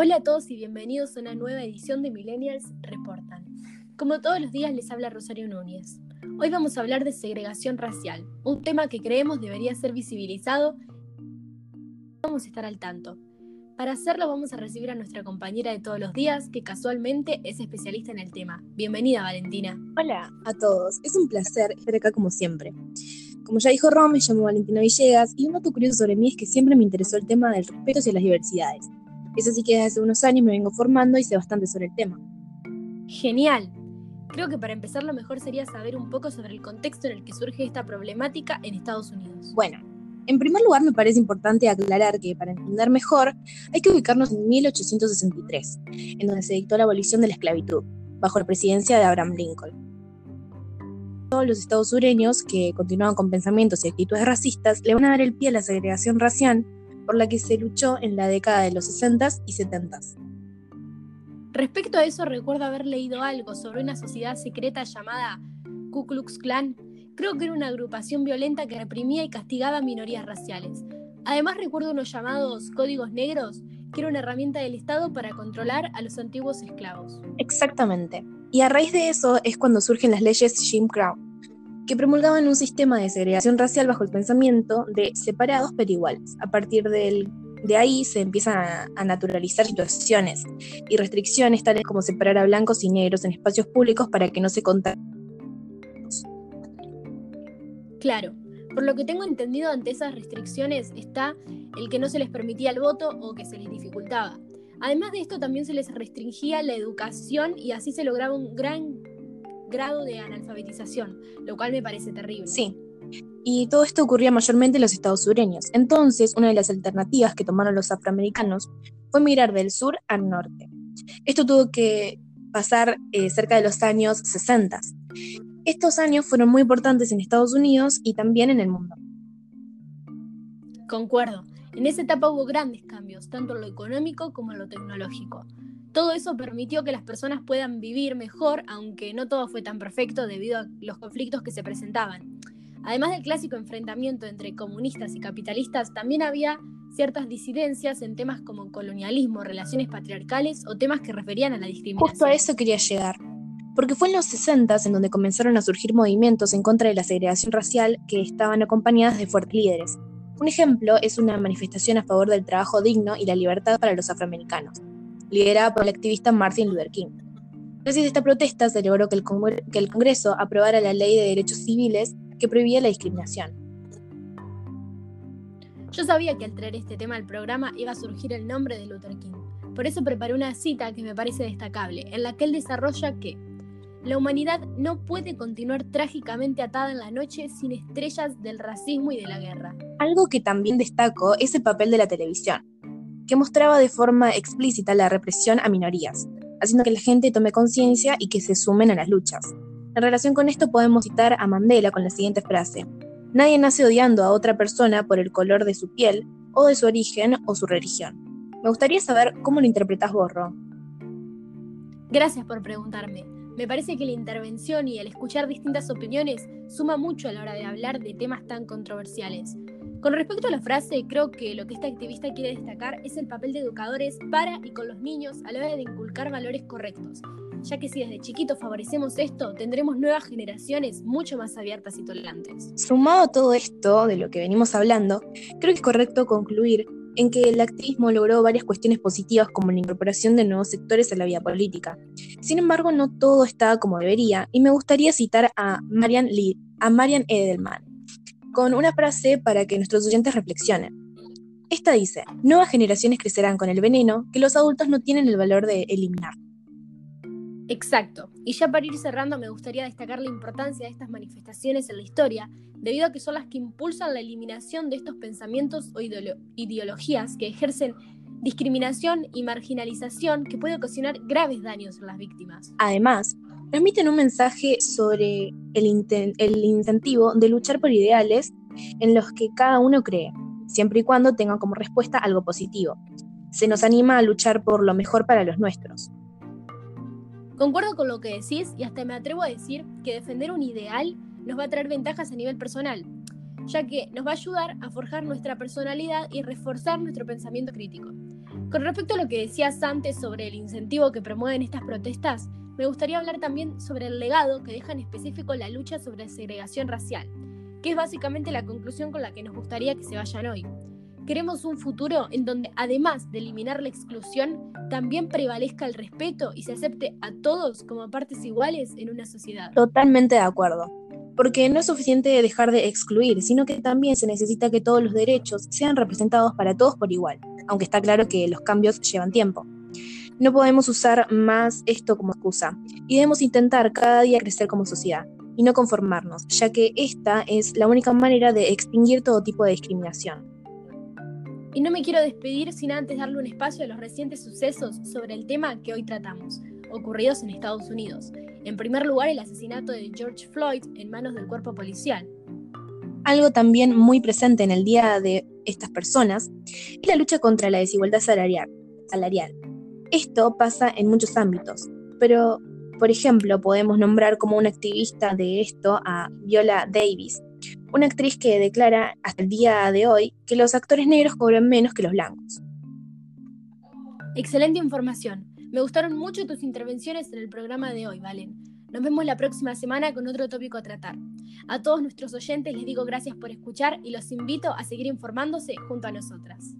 Hola a todos y bienvenidos a una nueva edición de Millennials Reportan. Como todos los días les habla Rosario Núñez. Hoy vamos a hablar de segregación racial, un tema que creemos debería ser visibilizado. Vamos a estar al tanto. Para hacerlo vamos a recibir a nuestra compañera de todos los días, que casualmente es especialista en el tema. Bienvenida Valentina. Hola a todos, es un placer estar acá como siempre. Como ya dijo Rom, me llamo Valentina Villegas y un dato curioso sobre mí es que siempre me interesó el tema del respeto hacia las diversidades. Es así que desde hace unos años me vengo formando y sé bastante sobre el tema. Genial. Creo que para empezar lo mejor sería saber un poco sobre el contexto en el que surge esta problemática en Estados Unidos. Bueno, en primer lugar me parece importante aclarar que para entender mejor hay que ubicarnos en 1863, en donde se dictó la abolición de la esclavitud, bajo la presidencia de Abraham Lincoln. Todos los estados sureños que continuaban con pensamientos y actitudes racistas le van a dar el pie a la segregación racial por la que se luchó en la década de los 60s y 70s. Respecto a eso, recuerdo haber leído algo sobre una sociedad secreta llamada Ku Klux Klan. Creo que era una agrupación violenta que reprimía y castigaba a minorías raciales. Además recuerdo unos llamados códigos negros, que era una herramienta del Estado para controlar a los antiguos esclavos. Exactamente. Y a raíz de eso es cuando surgen las leyes Jim Crow, que promulgaban un sistema de segregación racial bajo el pensamiento de separados pero iguales. A partir de ahí se empiezan a, naturalizar situaciones y restricciones tales como separar a blancos y negros en espacios públicos para que no se contagien. Claro, por lo que tengo entendido ante esas restricciones está el que no se les permitía el voto o que se les dificultaba. Además de esto también se les restringía la educación y así se lograba un gran grado de analfabetización, lo cual me parece terrible. Sí. Y todo esto ocurría mayormente en los estados sureños. Entonces, una de las alternativas que tomaron los afroamericanos fue migrar del sur al norte. Esto tuvo que pasar eh, cerca de los años 60. Estos años fueron muy importantes en Estados Unidos y también en el mundo. Concuerdo. En esa etapa hubo grandes cambios, tanto en lo económico como en lo tecnológico. Todo eso permitió que las personas puedan vivir mejor, aunque no todo fue tan perfecto debido a los conflictos que se presentaban. Además del clásico enfrentamiento entre comunistas y capitalistas, también había ciertas disidencias en temas como colonialismo, relaciones patriarcales o temas que referían a la discriminación. Justo a eso quería llegar, porque fue en los 60 en donde comenzaron a surgir movimientos en contra de la segregación racial que estaban acompañadas de fuertes líderes. Un ejemplo es una manifestación a favor del trabajo digno y la libertad para los afroamericanos liderada por el activista Martin Luther King. Gracias a esta protesta se logró que el, que el Congreso aprobara la ley de derechos civiles que prohibía la discriminación. Yo sabía que al traer este tema al programa iba a surgir el nombre de Luther King. Por eso preparé una cita que me parece destacable, en la que él desarrolla que la humanidad no puede continuar trágicamente atada en la noche sin estrellas del racismo y de la guerra. Algo que también destaco es el papel de la televisión que mostraba de forma explícita la represión a minorías, haciendo que la gente tome conciencia y que se sumen a las luchas. En relación con esto podemos citar a Mandela con la siguiente frase, Nadie nace odiando a otra persona por el color de su piel, o de su origen o su religión. Me gustaría saber cómo lo interpretas vos, Ro. Gracias por preguntarme. Me parece que la intervención y el escuchar distintas opiniones suma mucho a la hora de hablar de temas tan controversiales. Con respecto a la frase, creo que lo que esta activista quiere destacar es el papel de educadores para y con los niños a la hora de inculcar valores correctos, ya que si desde chiquitos favorecemos esto, tendremos nuevas generaciones mucho más abiertas y tolerantes. Sumado a todo esto de lo que venimos hablando, creo que es correcto concluir en que el activismo logró varias cuestiones positivas como la incorporación de nuevos sectores a la vida política. Sin embargo, no todo está como debería, y me gustaría citar a Marian, Lee, a Marian Edelman, con una frase para que nuestros oyentes reflexionen. Esta dice, nuevas generaciones crecerán con el veneno que los adultos no tienen el valor de eliminar. Exacto. Y ya para ir cerrando, me gustaría destacar la importancia de estas manifestaciones en la historia, debido a que son las que impulsan la eliminación de estos pensamientos o ideologías que ejercen discriminación y marginalización que puede ocasionar graves daños en las víctimas. Además, transmiten un mensaje sobre el, el incentivo de luchar por ideales en los que cada uno cree, siempre y cuando tenga como respuesta algo positivo. Se nos anima a luchar por lo mejor para los nuestros. Concuerdo con lo que decís y hasta me atrevo a decir que defender un ideal nos va a traer ventajas a nivel personal, ya que nos va a ayudar a forjar nuestra personalidad y reforzar nuestro pensamiento crítico. Con respecto a lo que decías antes sobre el incentivo que promueven estas protestas, me gustaría hablar también sobre el legado que deja en específico la lucha sobre segregación racial, que es básicamente la conclusión con la que nos gustaría que se vayan hoy. Queremos un futuro en donde, además de eliminar la exclusión, también prevalezca el respeto y se acepte a todos como partes iguales en una sociedad. Totalmente de acuerdo. Porque no es suficiente dejar de excluir, sino que también se necesita que todos los derechos sean representados para todos por igual, aunque está claro que los cambios llevan tiempo. No podemos usar más esto como excusa y debemos intentar cada día crecer como sociedad y no conformarnos, ya que esta es la única manera de extinguir todo tipo de discriminación. Y no me quiero despedir sin antes darle un espacio a los recientes sucesos sobre el tema que hoy tratamos, ocurridos en Estados Unidos. En primer lugar, el asesinato de George Floyd en manos del cuerpo policial. Algo también muy presente en el día de estas personas es la lucha contra la desigualdad salarial. salarial. Esto pasa en muchos ámbitos, pero, por ejemplo, podemos nombrar como una activista de esto a Viola Davis, una actriz que declara hasta el día de hoy que los actores negros cobran menos que los blancos. Excelente información. Me gustaron mucho tus intervenciones en el programa de hoy, Valen. Nos vemos la próxima semana con otro tópico a tratar. A todos nuestros oyentes les digo gracias por escuchar y los invito a seguir informándose junto a nosotras.